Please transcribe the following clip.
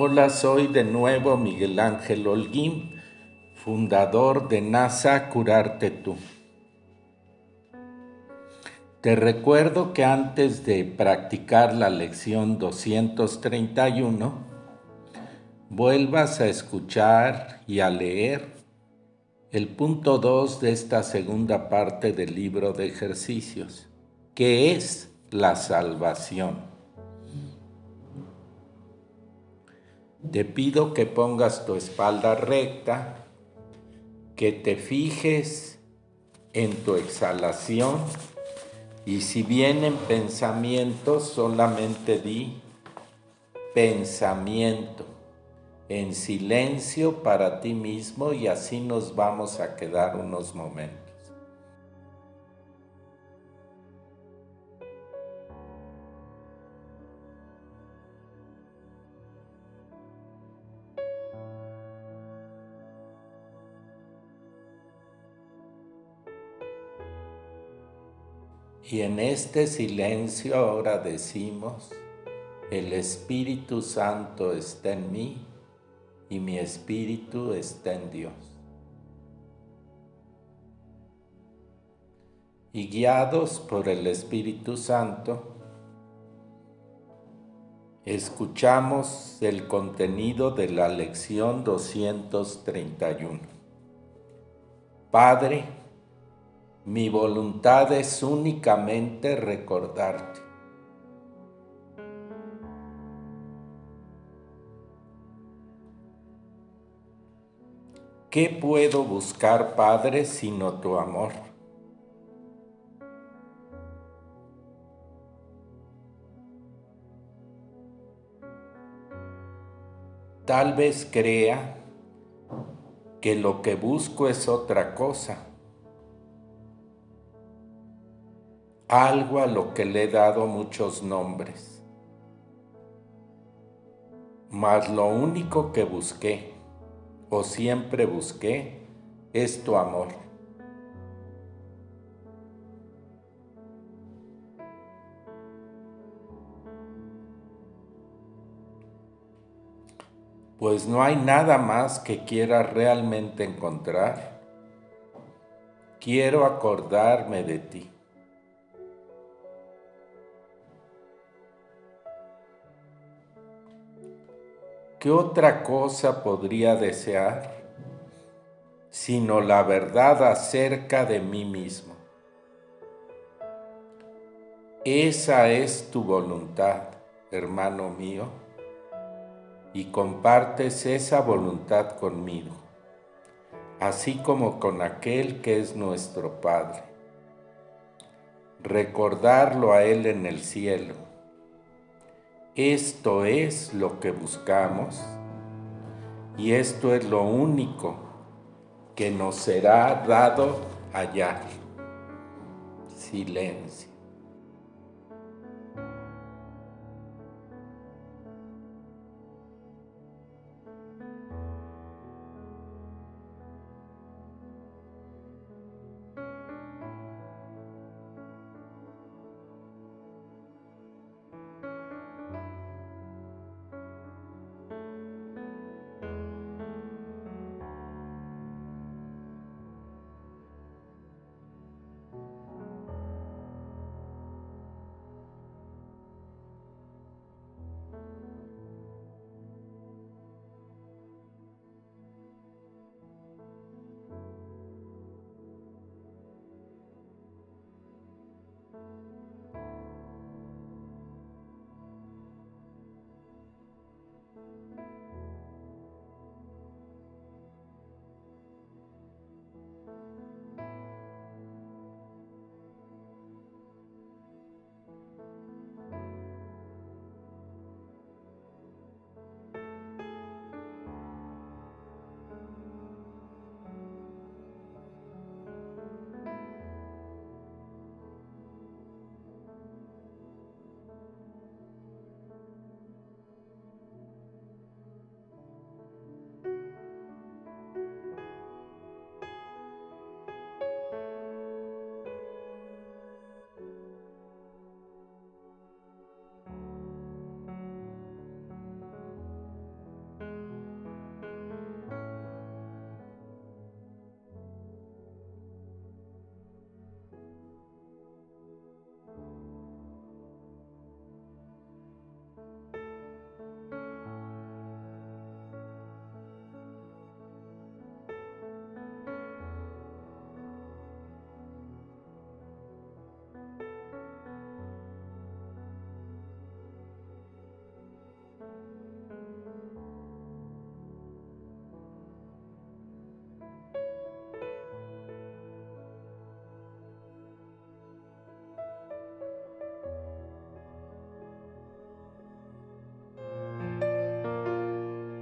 Hola, soy de nuevo Miguel Ángel Holguín, fundador de NASA Curarte Tú. Te recuerdo que antes de practicar la lección 231, vuelvas a escuchar y a leer el punto 2 de esta segunda parte del libro de ejercicios, que es la salvación. Te pido que pongas tu espalda recta, que te fijes en tu exhalación y si vienen pensamientos, solamente di pensamiento en silencio para ti mismo y así nos vamos a quedar unos momentos. Y en este silencio ahora decimos, el Espíritu Santo está en mí y mi espíritu está en Dios. Y guiados por el Espíritu Santo, escuchamos el contenido de la lección 231. Padre, mi voluntad es únicamente recordarte. ¿Qué puedo buscar, Padre, sino tu amor? Tal vez crea que lo que busco es otra cosa algo a lo que le he dado muchos nombres. Mas lo único que busqué, o siempre busqué, es tu amor. Pues no hay nada más que quiera realmente encontrar. Quiero acordarme de ti. ¿Qué otra cosa podría desear sino la verdad acerca de mí mismo? Esa es tu voluntad, hermano mío, y compartes esa voluntad conmigo, así como con aquel que es nuestro Padre. Recordarlo a Él en el cielo esto es lo que buscamos y esto es lo único que nos será dado hallar. Silencio.